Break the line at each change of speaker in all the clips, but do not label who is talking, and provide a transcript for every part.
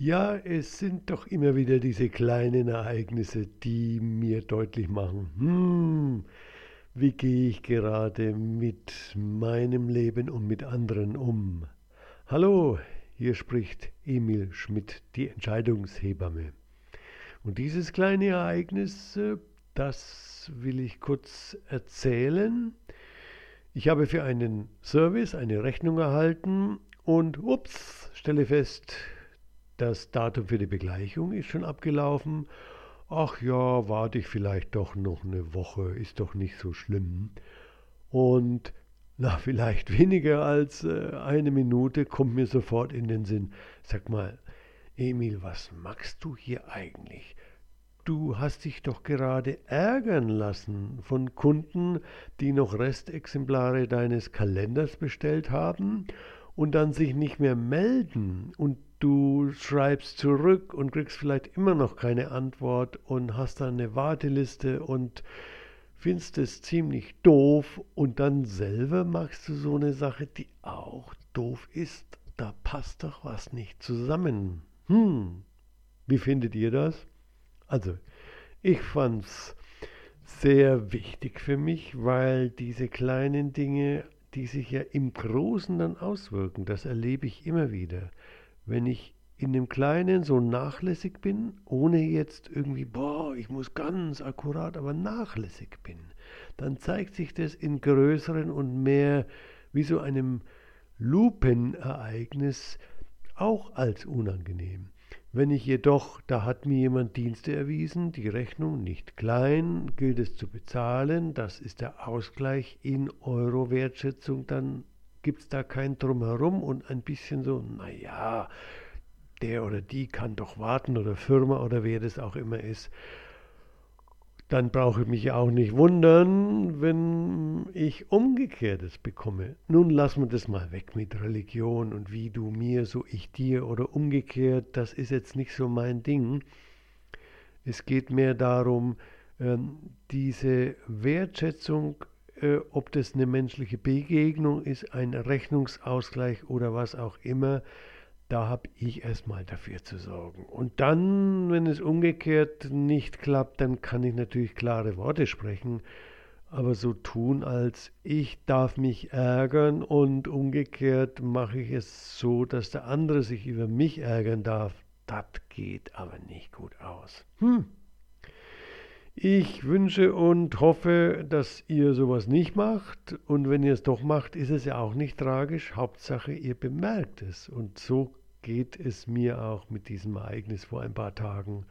Ja, es sind doch immer wieder diese kleinen Ereignisse, die mir deutlich machen, hm, wie gehe ich gerade mit meinem Leben und mit anderen um? Hallo, hier spricht Emil Schmidt, die Entscheidungshebamme. Und dieses kleine Ereignis, äh, das will ich kurz erzählen. Ich habe für einen Service eine Rechnung erhalten und ups, stelle fest, das Datum für die Begleichung ist schon abgelaufen. Ach ja, warte ich vielleicht doch noch eine Woche, ist doch nicht so schlimm. Und na, vielleicht weniger als äh, eine Minute kommt mir sofort in den Sinn. Sag mal, Emil, was machst du hier eigentlich? Du hast dich doch gerade ärgern lassen von Kunden, die noch Restexemplare deines Kalenders bestellt haben und dann sich nicht mehr melden und du schreibst zurück und kriegst vielleicht immer noch keine Antwort und hast dann eine Warteliste und findest es ziemlich doof und dann selber machst du so eine Sache, die auch doof ist. Da passt doch was nicht zusammen. Hm, wie findet ihr das? Also, ich fand's sehr wichtig für mich, weil diese kleinen Dinge die sich ja im Großen dann auswirken. Das erlebe ich immer wieder. Wenn ich in dem Kleinen so nachlässig bin, ohne jetzt irgendwie, boah, ich muss ganz akkurat, aber nachlässig bin, dann zeigt sich das in größeren und mehr wie so einem Lupenereignis auch als unangenehm. Wenn ich jedoch, da hat mir jemand Dienste erwiesen, die Rechnung nicht klein, gilt es zu bezahlen, das ist der Ausgleich in Euro-Wertschätzung, dann gibt es da kein Drumherum und ein bisschen so, naja, der oder die kann doch warten oder Firma oder wer das auch immer ist dann brauche ich mich auch nicht wundern, wenn ich Umgekehrtes bekomme. Nun lassen wir das mal weg mit Religion und wie du mir, so ich dir oder umgekehrt, das ist jetzt nicht so mein Ding. Es geht mehr darum, ähm, diese Wertschätzung, äh, ob das eine menschliche Begegnung ist, ein Rechnungsausgleich oder was auch immer, da habe ich erstmal dafür zu sorgen. Und dann, wenn es umgekehrt nicht klappt, dann kann ich natürlich klare Worte sprechen, aber so tun, als ich darf mich ärgern und umgekehrt mache ich es so, dass der andere sich über mich ärgern darf, das geht aber nicht gut aus. Hm. Ich wünsche und hoffe, dass ihr sowas nicht macht. Und wenn ihr es doch macht, ist es ja auch nicht tragisch. Hauptsache, ihr bemerkt es. Und so geht es mir auch mit diesem Ereignis vor ein paar Tagen.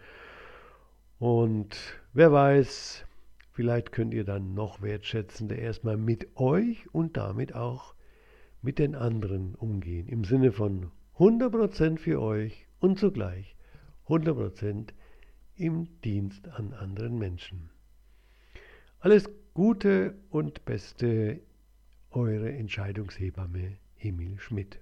Und wer weiß, vielleicht könnt ihr dann noch wertschätzender erstmal mit euch und damit auch mit den anderen umgehen. Im Sinne von 100% für euch und zugleich 100% im Dienst an anderen Menschen. Alles Gute und Beste, eure Entscheidungshebamme Emil Schmidt.